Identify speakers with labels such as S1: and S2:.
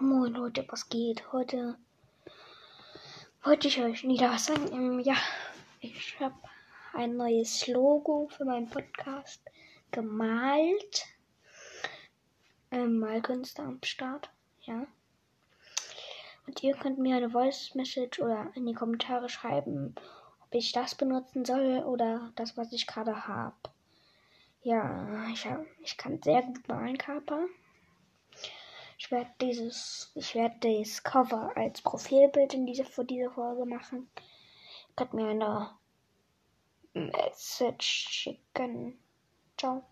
S1: Moin Leute, was geht? Heute wollte ich euch wieder was sagen. Ähm, ja, ich habe ein neues Logo für meinen Podcast gemalt. Ähm, Malkünste am Start, ja. Und ihr könnt mir eine Voice Message oder in die Kommentare schreiben, ob ich das benutzen soll oder das, was ich gerade habe. Ja, ich, hab, ich kann sehr gut malen, Kappa. Ich werde dieses, ich werde das Cover als Profilbild in diese, für diese Folge machen. Ihr könnt mir eine Message schicken. Ciao.